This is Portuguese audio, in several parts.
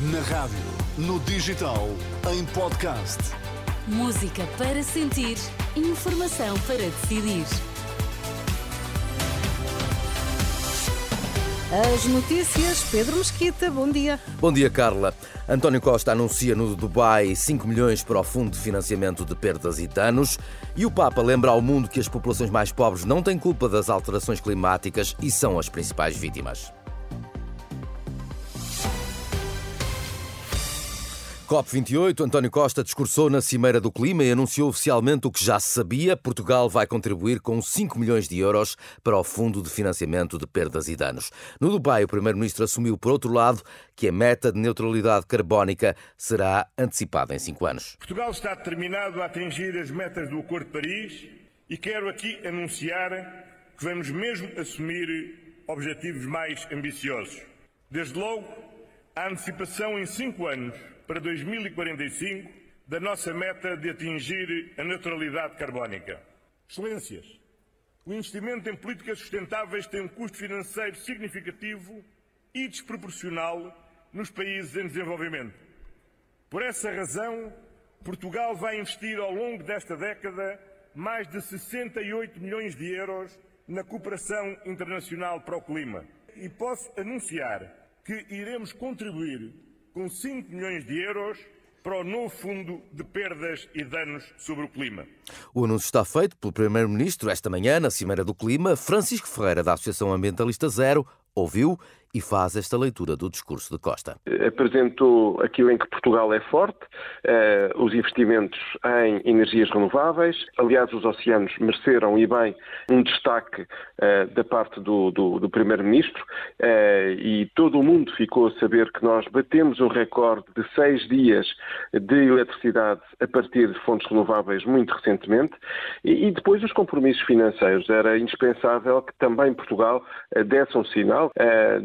Na rádio, no digital, em podcast. Música para sentir, informação para decidir. As notícias, Pedro Mesquita, bom dia. Bom dia, Carla. António Costa anuncia no Dubai 5 milhões para o Fundo de Financiamento de Perdas e Danos. E o Papa lembra ao mundo que as populações mais pobres não têm culpa das alterações climáticas e são as principais vítimas. COP28, António Costa discursou na Cimeira do Clima e anunciou oficialmente o que já se sabia. Portugal vai contribuir com 5 milhões de euros para o Fundo de Financiamento de Perdas e Danos. No Dubai, o Primeiro-Ministro assumiu, por outro lado, que a meta de neutralidade carbónica será antecipada em 5 anos. Portugal está determinado a atingir as metas do Acordo de Paris e quero aqui anunciar que vamos mesmo assumir objetivos mais ambiciosos. Desde logo, a antecipação em 5 anos para 2045 da nossa meta de atingir a neutralidade carbónica. Excelências, o investimento em políticas sustentáveis tem um custo financeiro significativo e desproporcional nos países em desenvolvimento. Por essa razão, Portugal vai investir ao longo desta década mais de 68 milhões de euros na cooperação internacional para o clima. E posso anunciar que iremos contribuir com 5 milhões de euros para o novo Fundo de Perdas e Danos sobre o Clima. O anúncio está feito pelo Primeiro-Ministro esta manhã na Cimeira do Clima. Francisco Ferreira, da Associação Ambientalista Zero, ouviu e faz esta leitura do discurso de Costa. Apresentou aquilo em que Portugal é forte, eh, os investimentos em energias renováveis. Aliás, os oceanos mereceram e bem um destaque eh, da parte do, do, do Primeiro-Ministro eh, e todo o mundo ficou a saber que nós batemos um recorde de seis dias de eletricidade a partir de fontes renováveis muito recentemente e, e depois os compromissos financeiros. Era indispensável que também Portugal desse um sinal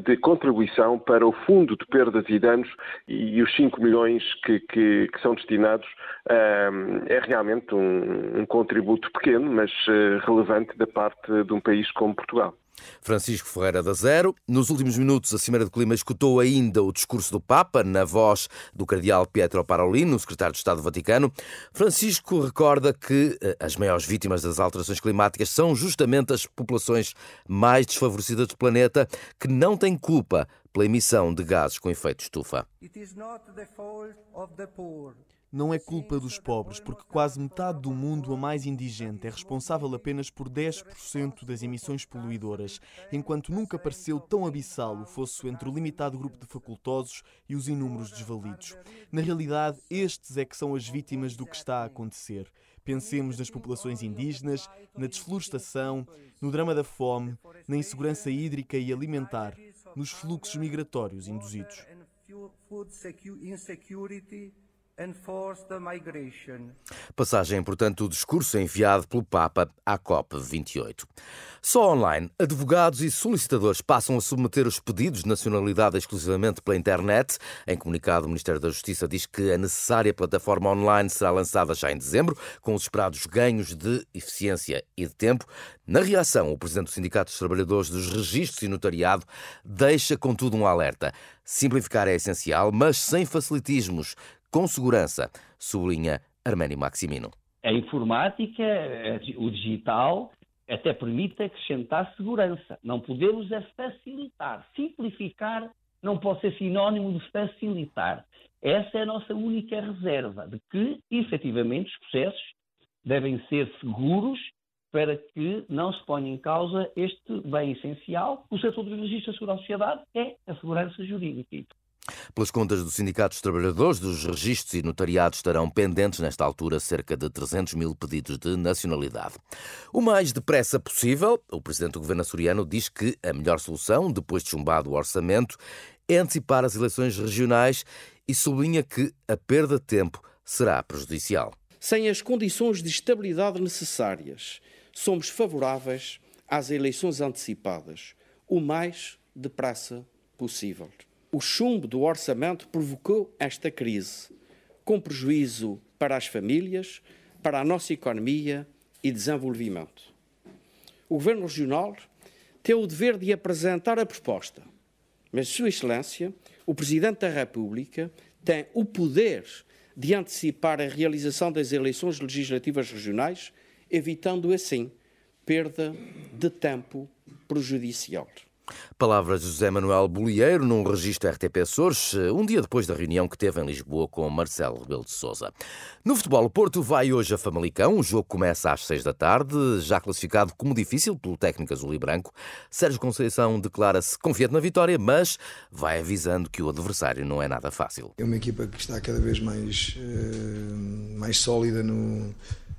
de contribuição para o Fundo de Perdas e Danos e os 5 milhões que, que, que são destinados é realmente um, um, contributo pequeno, mas uh, relevante da parte de um país como Portugal. Francisco Ferreira da Zero. Nos últimos minutos, a Cimeira do Clima escutou ainda o discurso do Papa, na voz do cardeal Pietro Parolin, secretário de Estado do Vaticano. Francisco recorda que eh, as maiores vítimas das alterações climáticas são justamente as populações mais desfavorecidas do planeta, que não têm culpa pela emissão de gases com efeito estufa. Não é culpa dos pobres, porque quase metade do mundo, a mais indigente, é responsável apenas por 10% das emissões poluidoras, enquanto nunca pareceu tão abissal o fosso entre o limitado grupo de facultosos e os inúmeros desvalidos. Na realidade, estes é que são as vítimas do que está a acontecer. Pensemos nas populações indígenas, na desflorestação, no drama da fome, na insegurança hídrica e alimentar, nos fluxos migratórios induzidos. Passagem importante do discurso enviado pelo Papa à COP28. Só online, advogados e solicitadores passam a submeter os pedidos de nacionalidade exclusivamente pela internet. Em comunicado, o Ministério da Justiça diz que a necessária plataforma online será lançada já em dezembro, com os esperados ganhos de eficiência e de tempo. Na reação, o Presidente do Sindicato dos Trabalhadores dos Registros e Notariado deixa, contudo, um alerta. Simplificar é essencial, mas sem facilitismos com segurança, sublinha Arménio Maximino. A informática, o digital, até permite acrescentar segurança. Não podemos é facilitar. Simplificar não pode ser sinónimo de facilitar. Essa é a nossa única reserva, de que, efetivamente, os processos devem ser seguros para que não se ponha em causa este bem essencial. O setor do registro da segurança sociedade é a segurança jurídica. Pelas contas do Sindicato dos Trabalhadores, dos registros e notariados estarão pendentes, nesta altura, cerca de 300 mil pedidos de nacionalidade. O mais depressa possível, o Presidente do Governo açoriano diz que a melhor solução, depois de chumbado o orçamento, é antecipar as eleições regionais e sublinha que a perda de tempo será prejudicial. Sem as condições de estabilidade necessárias, somos favoráveis às eleições antecipadas, o mais depressa possível. O chumbo do orçamento provocou esta crise, com prejuízo para as famílias, para a nossa economia e desenvolvimento. O Governo Regional tem o dever de apresentar a proposta, Mas, Sua Excelência, o Presidente da República tem o poder de antecipar a realização das eleições legislativas regionais, evitando assim perda de tempo prejudicial. Palavras de José Manuel Bolieiro num registro RTP Açores, um dia depois da reunião que teve em Lisboa com Marcelo Rebelo de Sousa. No futebol, o Porto vai hoje a Famalicão. O jogo começa às seis da tarde, já classificado como difícil pelo técnico azul e branco. Sérgio Conceição declara-se confiante na vitória, mas vai avisando que o adversário não é nada fácil. É uma equipa que está cada vez mais, uh, mais sólida no,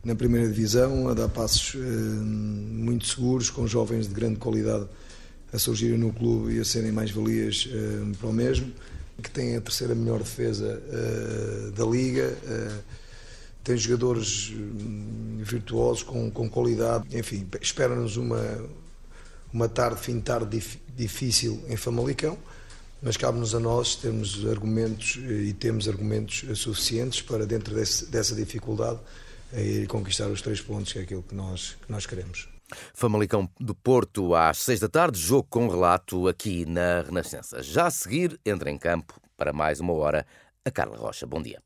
na primeira divisão, a dar passos uh, muito seguros, com jovens de grande qualidade a surgirem no clube e a serem mais valias uh, para o mesmo, que tem a terceira melhor defesa uh, da liga, uh, tem jogadores hum, virtuosos com, com qualidade, enfim, espera-nos uma, uma tarde, fim de tarde dif, difícil em Famalicão, mas cabe-nos a nós termos argumentos e temos argumentos suficientes para, dentro desse, dessa dificuldade, ir conquistar os três pontos, que é aquilo que nós, que nós queremos. Famalicão do Porto às seis da tarde, jogo com relato aqui na Renascença. Já a seguir, entra em campo para mais uma hora a Carla Rocha. Bom dia.